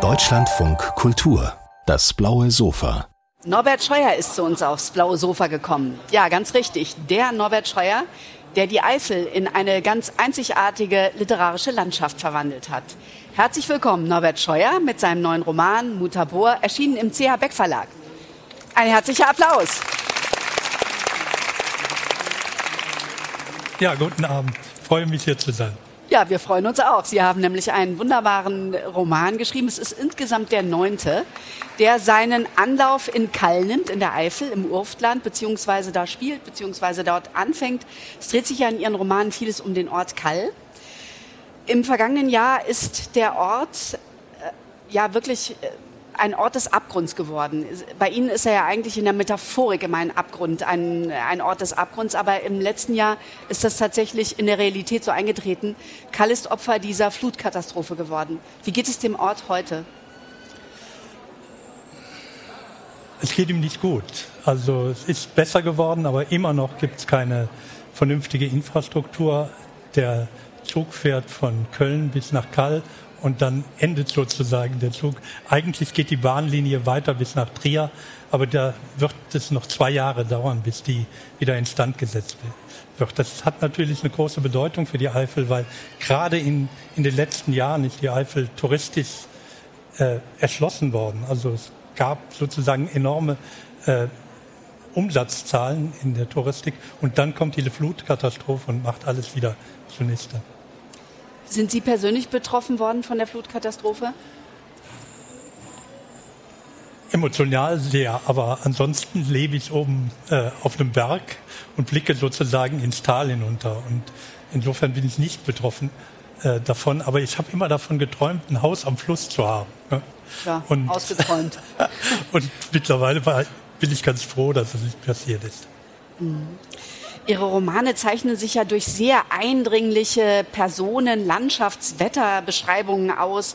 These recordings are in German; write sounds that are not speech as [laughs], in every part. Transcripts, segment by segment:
Deutschlandfunk Kultur, das blaue Sofa. Norbert Scheuer ist zu uns aufs blaue Sofa gekommen. Ja, ganz richtig. Der Norbert Scheuer, der die Eifel in eine ganz einzigartige literarische Landschaft verwandelt hat. Herzlich willkommen, Norbert Scheuer, mit seinem neuen Roman Mutabor, erschienen im CH Beck Verlag. Ein herzlicher Applaus. Ja, guten Abend. Ich freue mich hier zu sein. Ja, wir freuen uns auch. Sie haben nämlich einen wunderbaren Roman geschrieben. Es ist insgesamt der neunte, der seinen Anlauf in Kall nimmt, in der Eifel, im Urftland, beziehungsweise da spielt, beziehungsweise dort anfängt. Es dreht sich ja in Ihren Romanen vieles um den Ort Kall. Im vergangenen Jahr ist der Ort äh, ja wirklich äh, ein Ort des Abgrunds geworden. Bei Ihnen ist er ja eigentlich in der Metaphorik immer ein Abgrund, ein, ein Ort des Abgrunds, aber im letzten Jahr ist das tatsächlich in der Realität so eingetreten. Kall ist Opfer dieser Flutkatastrophe geworden. Wie geht es dem Ort heute? Es geht ihm nicht gut. Also es ist besser geworden, aber immer noch gibt es keine vernünftige Infrastruktur. Der Zug fährt von Köln bis nach Kall und dann endet sozusagen der Zug. Eigentlich geht die Bahnlinie weiter bis nach Trier, aber da wird es noch zwei Jahre dauern, bis die wieder instand gesetzt wird. Das hat natürlich eine große Bedeutung für die Eifel, weil gerade in, in den letzten Jahren ist die Eifel touristisch äh, erschlossen worden. Also es gab sozusagen enorme äh, Umsatzzahlen in der Touristik und dann kommt diese Flutkatastrophe und macht alles wieder zunichte. Sind Sie persönlich betroffen worden von der Flutkatastrophe? Emotional sehr, aber ansonsten lebe ich oben äh, auf einem Berg und blicke sozusagen ins Tal hinunter. Und insofern bin ich nicht betroffen äh, davon, aber ich habe immer davon geträumt, ein Haus am Fluss zu haben. Ne? Ja, und, ausgeträumt. [laughs] und mittlerweile war, bin ich ganz froh, dass es nicht passiert ist. Mhm. Ihre Romane zeichnen sich ja durch sehr eindringliche Personen-, Landschafts-, Wetterbeschreibungen aus.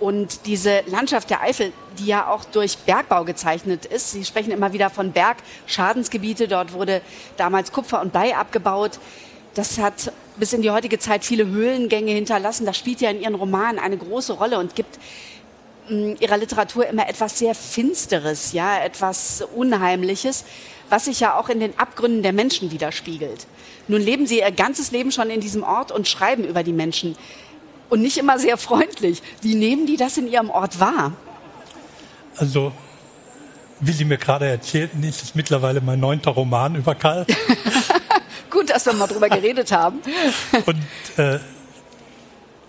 Und diese Landschaft der Eifel, die ja auch durch Bergbau gezeichnet ist, Sie sprechen immer wieder von Bergschadensgebiete, dort wurde damals Kupfer und Blei abgebaut. Das hat bis in die heutige Zeit viele Höhlengänge hinterlassen. Das spielt ja in Ihren Romanen eine große Rolle und gibt Ihrer Literatur immer etwas sehr Finsteres, ja, etwas Unheimliches was sich ja auch in den Abgründen der Menschen widerspiegelt. Nun leben Sie Ihr ganzes Leben schon in diesem Ort und schreiben über die Menschen. Und nicht immer sehr freundlich. Wie nehmen die das in Ihrem Ort wahr? Also, wie Sie mir gerade erzählten, ist es mittlerweile mein neunter Roman über Karl. [laughs] Gut, dass wir mal drüber geredet haben. Und äh,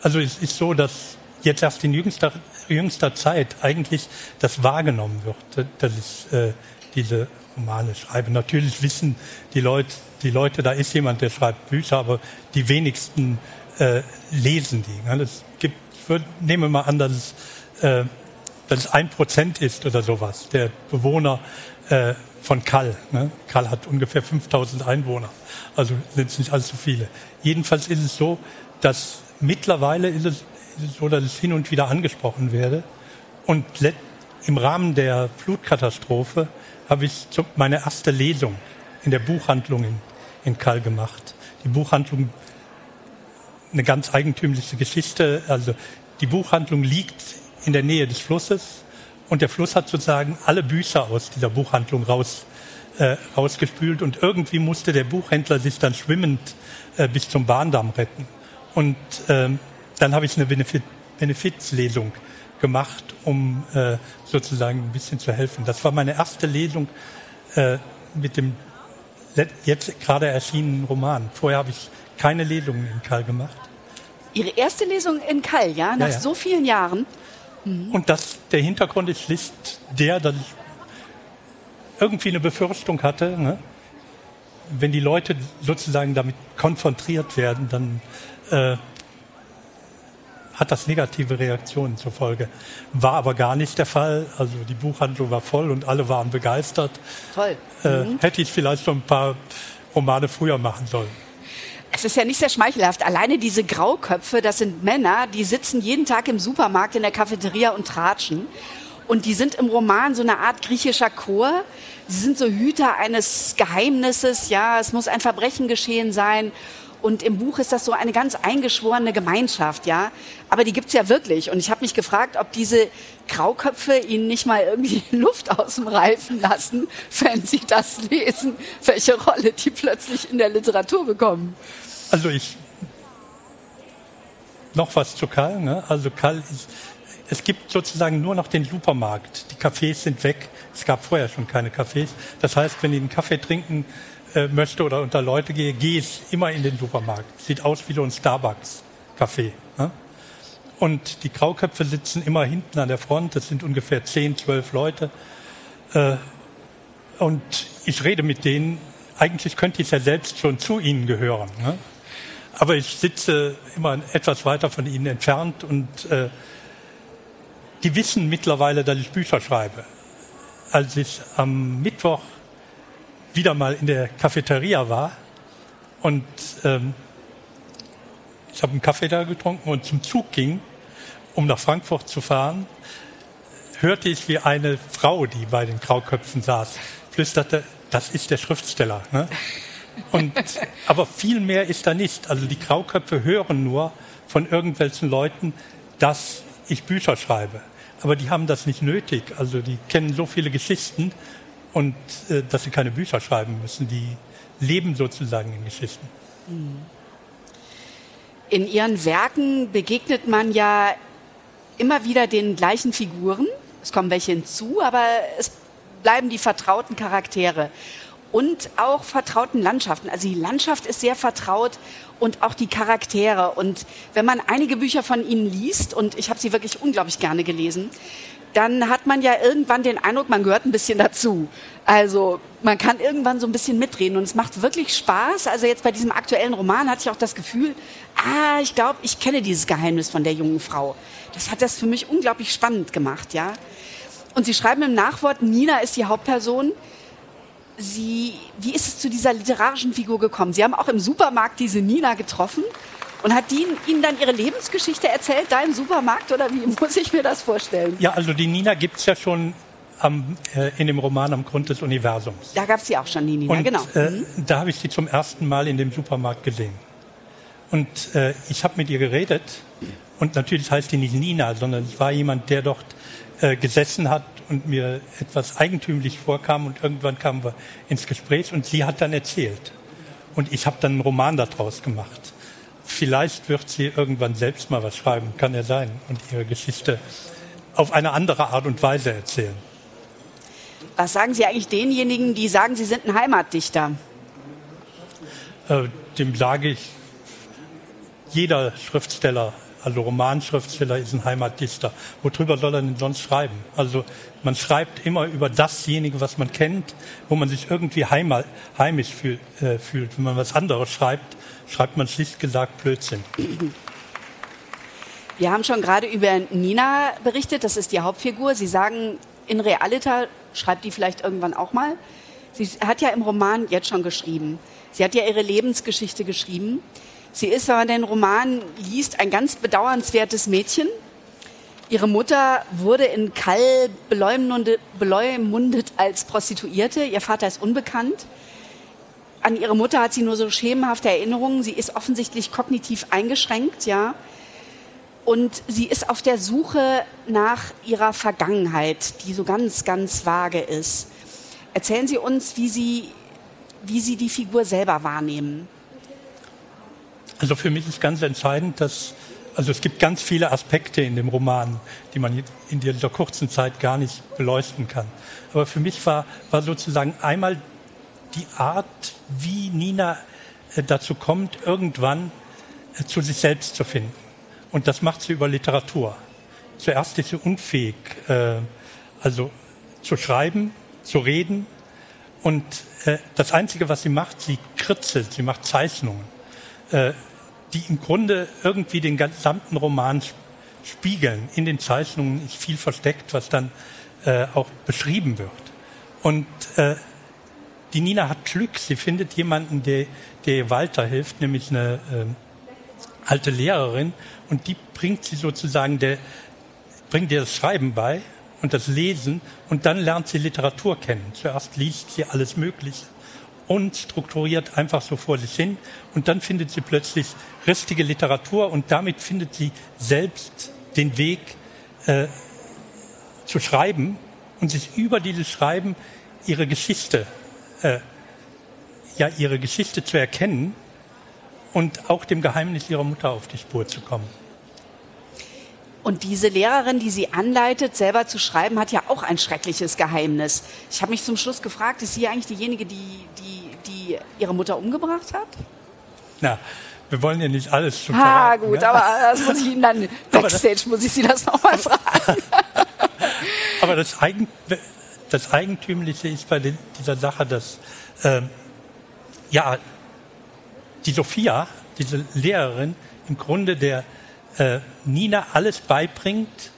also es ist so, dass jetzt erst in jüngster, jüngster Zeit eigentlich das wahrgenommen wird, dass ich äh, diese Romane schreibe. Natürlich wissen die Leute, die Leute, da ist jemand, der schreibt Bücher, aber die wenigsten äh, lesen die. Ne? Das gibt, ich würde, nehme mal an, dass es, äh, dass es ein Prozent ist oder sowas, der Bewohner äh, von Kall. Ne? Kall hat ungefähr 5000 Einwohner, also sind es nicht allzu viele. Jedenfalls ist es so, dass mittlerweile es, ist es so, dass es hin und wieder angesprochen werde. Und im Rahmen der Flutkatastrophe habe ich meine erste Lesung in der Buchhandlung in, in Kall gemacht. Die Buchhandlung, eine ganz eigentümliche Geschichte. Also die Buchhandlung liegt in der Nähe des Flusses und der Fluss hat sozusagen alle Bücher aus dieser Buchhandlung raus, äh, rausgespült und irgendwie musste der Buchhändler sich dann schwimmend äh, bis zum Bahndamm retten. Und ähm, dann habe ich eine Benefit Benefizlesung gemacht, um äh, sozusagen ein bisschen zu helfen. Das war meine erste Lesung äh, mit dem jetzt gerade erschienenen Roman. Vorher habe ich keine Lesungen in Kall gemacht. Ihre erste Lesung in Kall, ja, nach ja, ja. so vielen Jahren. Mhm. Und das, der Hintergrund ist schlicht der, dass ich irgendwie eine Befürchtung hatte, ne? wenn die Leute sozusagen damit konfrontiert werden, dann äh, hat das negative Reaktionen zur Folge. War aber gar nicht der Fall. Also die Buchhandlung war voll und alle waren begeistert. Toll. Äh, mhm. Hätte ich vielleicht schon ein paar Romane früher machen sollen. Es ist ja nicht sehr schmeichelhaft. Alleine diese Grauköpfe, das sind Männer, die sitzen jeden Tag im Supermarkt in der Cafeteria und tratschen. Und die sind im Roman so eine Art griechischer Chor. Sie sind so Hüter eines Geheimnisses. Ja, es muss ein Verbrechen geschehen sein. Und im Buch ist das so eine ganz eingeschworene Gemeinschaft, ja. Aber die gibt's ja wirklich. Und ich habe mich gefragt, ob diese Grauköpfe ihnen nicht mal irgendwie [laughs] Luft aus dem Reifen lassen, wenn sie das lesen, welche Rolle die plötzlich in der Literatur bekommen. Also ich noch was zu Karl. Ne? Also Karl ist, es gibt sozusagen nur noch den Supermarkt. Die Cafés sind weg. Es gab vorher schon keine Cafés. Das heißt, wenn ich einen Kaffee trinken äh, möchte oder unter Leute gehe, gehe ich immer in den Supermarkt. Sieht aus wie so ein Starbucks-Café. Ne? Und die Grauköpfe sitzen immer hinten an der Front. Das sind ungefähr zehn, zwölf Leute. Äh, und ich rede mit denen. Eigentlich könnte ich ja selbst schon zu ihnen gehören. Ne? Aber ich sitze immer etwas weiter von ihnen entfernt und äh, die wissen mittlerweile, dass ich Bücher schreibe. Als ich am Mittwoch wieder mal in der Cafeteria war und ähm, ich habe einen Kaffee da getrunken und zum Zug ging, um nach Frankfurt zu fahren, hörte ich, wie eine Frau, die bei den Grauköpfen saß, flüsterte, das ist der Schriftsteller. Ne? Und, [laughs] aber viel mehr ist da nicht. Also die Grauköpfe hören nur von irgendwelchen Leuten, dass ich Bücher schreibe. Aber die haben das nicht nötig. Also die kennen so viele Geschichten und äh, dass sie keine Bücher schreiben müssen. Die leben sozusagen in Geschichten. In Ihren Werken begegnet man ja immer wieder den gleichen Figuren. Es kommen welche hinzu, aber es bleiben die vertrauten Charaktere und auch vertrauten Landschaften. Also die Landschaft ist sehr vertraut und auch die Charaktere. Und wenn man einige Bücher von ihnen liest, und ich habe sie wirklich unglaublich gerne gelesen, dann hat man ja irgendwann den Eindruck, man gehört ein bisschen dazu. Also man kann irgendwann so ein bisschen mitreden und es macht wirklich Spaß. Also jetzt bei diesem aktuellen Roman hatte ich auch das Gefühl, ah, ich glaube, ich kenne dieses Geheimnis von der jungen Frau. Das hat das für mich unglaublich spannend gemacht, ja. Und Sie schreiben im Nachwort, Nina ist die Hauptperson. Sie, wie ist es zu dieser literarischen Figur gekommen? Sie haben auch im Supermarkt diese Nina getroffen und hat die Ihnen dann ihre Lebensgeschichte erzählt, da im Supermarkt oder wie [laughs] muss ich mir das vorstellen? Ja, also die Nina gibt es ja schon am, äh, in dem Roman Am Grund des Universums. Da gab es sie auch schon, die Nina, und, genau. Äh, mhm. Da habe ich sie zum ersten Mal in dem Supermarkt gesehen. Und äh, ich habe mit ihr geredet und natürlich heißt die nicht Nina, sondern es war jemand, der dort äh, gesessen hat und mir etwas eigentümlich vorkam und irgendwann kamen wir ins Gespräch und sie hat dann erzählt. Und ich habe dann einen Roman daraus gemacht. Vielleicht wird sie irgendwann selbst mal was schreiben, kann ja sein, und ihre Geschichte auf eine andere Art und Weise erzählen. Was sagen Sie eigentlich denjenigen, die sagen, sie sind ein Heimatdichter? Äh, dem sage ich, jeder Schriftsteller also Romanschriftsteller ist ein Heimatdichter. Worüber soll er denn sonst schreiben? Also man schreibt immer über dasjenige, was man kennt, wo man sich irgendwie heimal, heimisch fühl, äh, fühlt. Wenn man was anderes schreibt, schreibt man schlicht gesagt Blödsinn. Wir haben schon gerade über Nina berichtet, das ist die Hauptfigur. Sie sagen, in Realita schreibt die vielleicht irgendwann auch mal. Sie hat ja im Roman jetzt schon geschrieben. Sie hat ja ihre Lebensgeschichte geschrieben. Sie ist, wenn man den Roman liest, ein ganz bedauernswertes Mädchen. Ihre Mutter wurde in Kall beleumundet als Prostituierte. Ihr Vater ist unbekannt. An ihre Mutter hat sie nur so schemenhafte Erinnerungen. Sie ist offensichtlich kognitiv eingeschränkt, ja. Und sie ist auf der Suche nach ihrer Vergangenheit, die so ganz, ganz vage ist. Erzählen Sie uns, wie Sie, wie Sie die Figur selber wahrnehmen. Also für mich ist ganz entscheidend, dass also es gibt ganz viele Aspekte in dem Roman, die man in dieser kurzen Zeit gar nicht beleuchten kann. Aber für mich war, war sozusagen einmal die Art, wie Nina äh, dazu kommt, irgendwann äh, zu sich selbst zu finden. Und das macht sie über Literatur. Zuerst ist sie unfähig, äh, also zu schreiben, zu reden. Und das Einzige, was sie macht, sie kritzelt, sie macht Zeichnungen die im Grunde irgendwie den gesamten Roman spiegeln. In den Zeichnungen ist viel versteckt, was dann äh, auch beschrieben wird. Und äh, die Nina hat Glück, sie findet jemanden, der, der ihr weiterhilft, nämlich eine äh, alte Lehrerin, und die bringt sie sozusagen, der, bringt ihr das Schreiben bei und das Lesen, und dann lernt sie Literatur kennen. Zuerst liest sie alles Mögliche unstrukturiert einfach so vor sich hin. Und dann findet sie plötzlich richtige Literatur und damit findet sie selbst den Weg äh, zu schreiben und sich über dieses Schreiben ihre Geschichte, äh, ja, ihre Geschichte zu erkennen und auch dem Geheimnis ihrer Mutter auf die Spur zu kommen. Und diese Lehrerin, die sie anleitet, selber zu schreiben, hat ja auch ein schreckliches Geheimnis. Ich habe mich zum Schluss gefragt, ist sie eigentlich diejenige, die, die, die ihre Mutter umgebracht hat? Na, wir wollen ja nicht alles schon Ah, gut, ne? aber das muss ich Ihnen dann [laughs] backstage, das, muss ich Sie das nochmal fragen. [laughs] aber das, Eigen, das Eigentümliche ist bei dieser Sache, dass ähm, ja, die Sophia, diese Lehrerin, im Grunde der äh, Nina alles beibringt,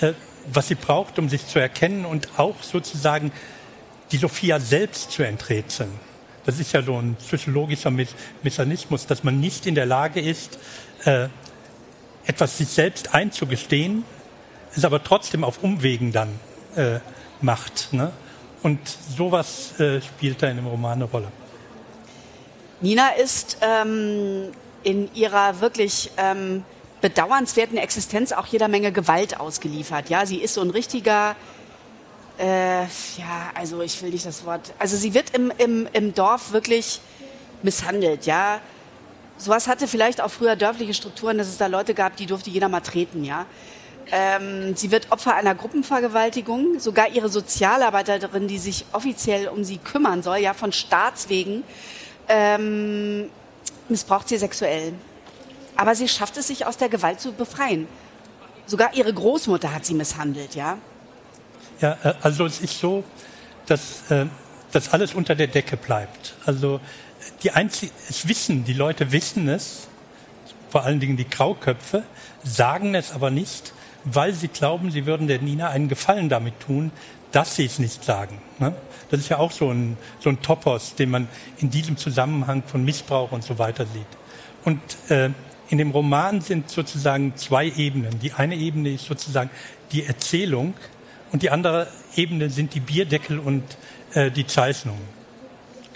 äh, was sie braucht, um sich zu erkennen und auch sozusagen die Sophia selbst zu enträtseln. Das ist ja so ein psychologischer Me Mechanismus, dass man nicht in der Lage ist, äh, etwas sich selbst einzugestehen, es aber trotzdem auf Umwegen dann äh, macht. Ne? Und sowas äh, spielt da in dem Roman eine Rolle. Nina ist ähm, in ihrer wirklich ähm, bedauernswerten Existenz auch jeder Menge Gewalt ausgeliefert. Ja, sie ist so ein richtiger, äh, ja, also ich will nicht das Wort, also sie wird im, im, im Dorf wirklich misshandelt, ja. Sowas hatte vielleicht auch früher dörfliche Strukturen, dass es da Leute gab, die durfte jeder mal treten, ja. Ähm, sie wird Opfer einer Gruppenvergewaltigung. Sogar ihre Sozialarbeiterin, die sich offiziell um sie kümmern soll, ja, von Staatswegen, ähm, missbraucht sie sexuell. Aber sie schafft es, sich aus der Gewalt zu befreien. Sogar ihre Großmutter hat sie misshandelt, ja? Ja, äh, also es ist so, dass äh, das alles unter der Decke bleibt. Also die einzig, es wissen, die Leute wissen es, vor allen Dingen die Grauköpfe, sagen es aber nicht, weil sie glauben, sie würden der Nina einen Gefallen damit tun, dass sie es nicht sagen. Ne? Das ist ja auch so ein, so ein Topos, den man in diesem Zusammenhang von Missbrauch und so weiter sieht. Und äh, in dem Roman sind sozusagen zwei Ebenen. Die eine Ebene ist sozusagen die Erzählung und die andere Ebene sind die Bierdeckel und äh, die Zeichnungen.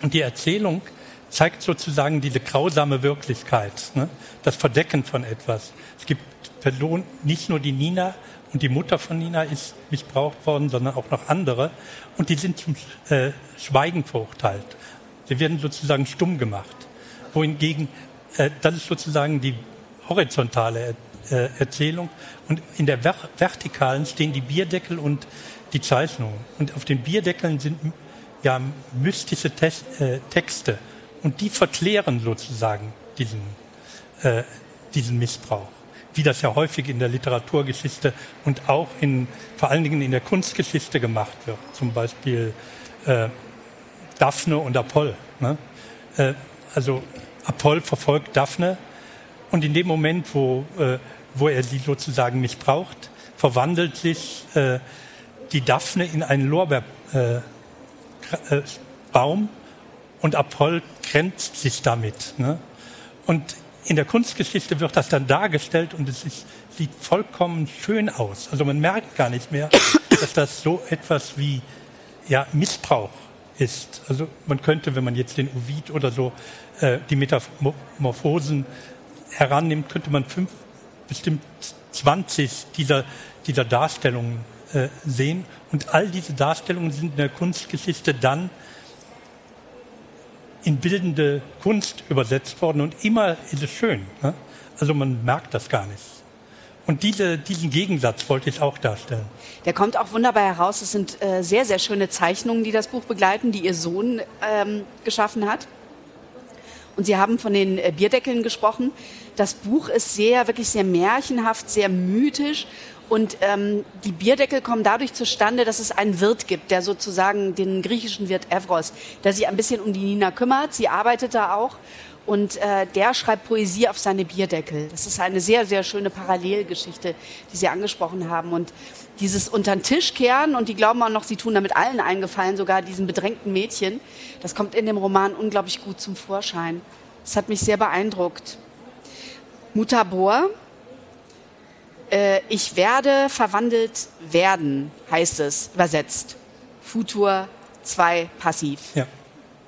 Und die Erzählung zeigt sozusagen diese grausame Wirklichkeit, ne? das Verdecken von etwas. Es gibt Personen, nicht nur die Nina und die Mutter von Nina ist missbraucht worden, sondern auch noch andere. Und die sind zum äh, Schweigen verurteilt. Sie werden sozusagen stumm gemacht. Wohingegen das ist sozusagen die horizontale äh, Erzählung. Und in der Ver vertikalen stehen die Bierdeckel und die Zeichnungen. Und auf den Bierdeckeln sind ja mystische äh, Texte. Und die verklären sozusagen diesen, äh, diesen Missbrauch. Wie das ja häufig in der Literaturgeschichte und auch in, vor allen Dingen in der Kunstgeschichte gemacht wird. Zum Beispiel äh, Daphne und Apoll. Ne? Äh, also Apoll verfolgt Daphne und in dem Moment, wo, äh, wo er sie sozusagen missbraucht, verwandelt sich äh, die Daphne in einen Lorbeerbaum äh, äh und Apoll grenzt sich damit. Ne? Und in der Kunstgeschichte wird das dann dargestellt und es ist, sieht vollkommen schön aus. Also man merkt gar nicht mehr, [coughs] dass das so etwas wie ja, Missbrauch ist. Also man könnte, wenn man jetzt den Ovid oder so äh, die Metamorphosen herannimmt, könnte man fünf, bestimmt 20 dieser, dieser Darstellungen äh, sehen. Und all diese Darstellungen sind in der Kunstgeschichte dann in bildende Kunst übersetzt worden und immer ist es schön. Ne? Also man merkt das gar nicht. Und diese, diesen Gegensatz wollte ich auch darstellen. Der kommt auch wunderbar heraus. Es sind äh, sehr, sehr schöne Zeichnungen, die das Buch begleiten, die Ihr Sohn ähm, geschaffen hat. Und Sie haben von den äh, Bierdeckeln gesprochen. Das Buch ist sehr, wirklich sehr märchenhaft, sehr mythisch. Und ähm, die Bierdeckel kommen dadurch zustande, dass es einen Wirt gibt, der sozusagen den griechischen Wirt Evros, der sich ein bisschen um die Nina kümmert. Sie arbeitet da auch und äh, der schreibt Poesie auf seine Bierdeckel. Das ist eine sehr, sehr schöne Parallelgeschichte, die Sie angesprochen haben. Und dieses unter den Tisch kehren und die glauben auch noch, sie tun damit allen eingefallen, sogar diesen bedrängten Mädchen, das kommt in dem Roman unglaublich gut zum Vorschein. Das hat mich sehr beeindruckt. Mutabor, äh, ich werde verwandelt werden, heißt es übersetzt. Futur 2 passiv. Ja.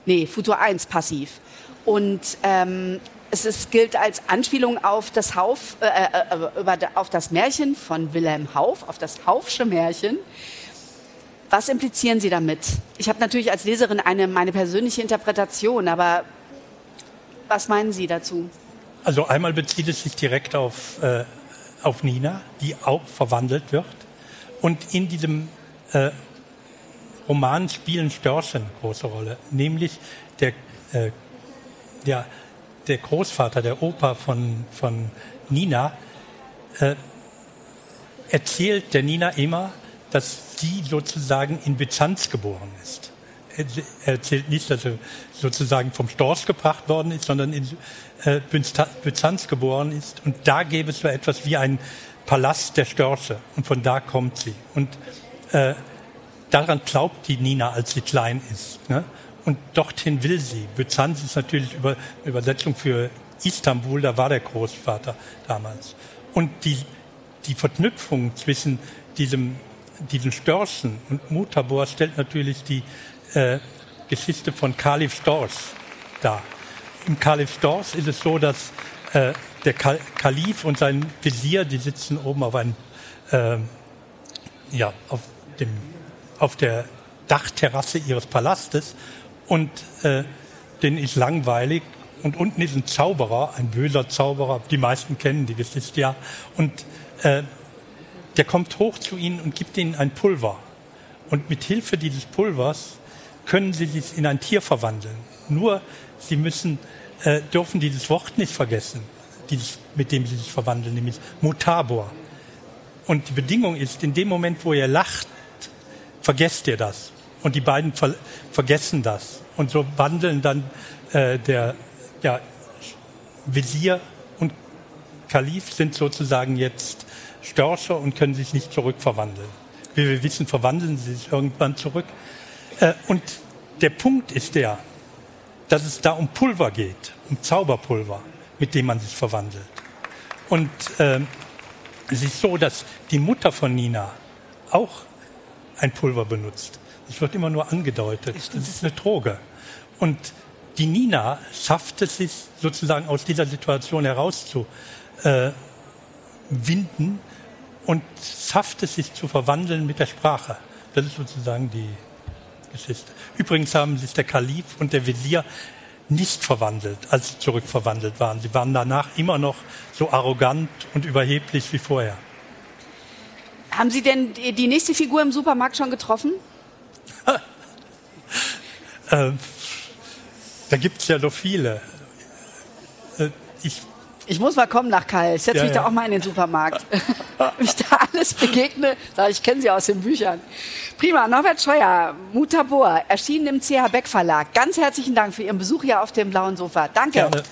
Nee, Futur 1 passiv. Und ähm, es ist, gilt als Anspielung auf das, Hauf, äh, äh, über, auf das Märchen von Wilhelm Hauf, auf das Haufsche Märchen. Was implizieren Sie damit? Ich habe natürlich als Leserin eine meine persönliche Interpretation, aber was meinen Sie dazu? Also einmal bezieht es sich direkt auf, äh, auf Nina, die auch verwandelt wird. Und in diesem äh, Roman spielen Störche eine große Rolle, nämlich der, äh, der, der Großvater, der Opa von, von Nina, äh, erzählt der Nina immer, dass sie sozusagen in Byzanz geboren ist. Er erzählt nicht, dass er sozusagen vom Storch gebracht worden ist, sondern in äh, Byzanz geboren ist. Und da gäbe es so etwas wie einen Palast der Störche. Und von da kommt sie. Und äh, daran glaubt die Nina, als sie klein ist. Ne? Und dorthin will sie. Byzanz ist natürlich über, Übersetzung für Istanbul, da war der Großvater damals. Und die, die Verknüpfung zwischen diesem, diesen Störchen und Mutabor stellt natürlich die äh, Geschichte von Kalif Storch dar. Im Kalif Storch ist es so, dass äh, der Kal Kalif und sein Visier, die sitzen oben auf einem, äh, ja, auf dem auf der Dachterrasse ihres Palastes und äh, denen ist langweilig und unten ist ein Zauberer, ein böser Zauberer, die meisten kennen die Geschichte ja, und äh, der kommt hoch zu ihnen und gibt ihnen ein Pulver. Und mit Hilfe dieses Pulvers können sie sich in ein Tier verwandeln. Nur sie müssen, äh, dürfen dieses Wort nicht vergessen, dieses, mit dem sie sich verwandeln, nämlich Mutabor. Und die Bedingung ist, in dem Moment, wo ihr lacht, vergesst ihr das. Und die beiden ver vergessen das. Und so wandeln dann äh, der ja, Visier und Kalif sind sozusagen jetzt Störche und können sich nicht zurückverwandeln. Wie wir wissen, verwandeln sie sich irgendwann zurück. Äh, und der Punkt ist der, dass es da um Pulver geht, um Zauberpulver, mit dem man sich verwandelt. Und äh, es ist so, dass die Mutter von Nina auch ein Pulver benutzt. Es wird immer nur angedeutet. Das ist eine Droge. Und die Nina schafft es sich sozusagen aus dieser Situation herauszuwinden äh, und schafft es sich zu verwandeln mit der Sprache. Das ist sozusagen die Geschichte. Übrigens haben sich der Kalif und der Visier nicht verwandelt, als sie zurückverwandelt waren. Sie waren danach immer noch so arrogant und überheblich wie vorher. Haben Sie denn die nächste Figur im Supermarkt schon getroffen? [laughs] ähm, da gibt es ja so viele. Äh, ich, ich muss mal kommen nach Kall. Setz ja, mich ja. da auch mal in den Supermarkt. [laughs] Wenn ich da alles begegne, ich, kenne Sie aus den Büchern. Prima, Norbert Scheuer, Mutabor, erschienen im CH Beck Verlag. Ganz herzlichen Dank für Ihren Besuch hier auf dem blauen Sofa. Danke. Gerne.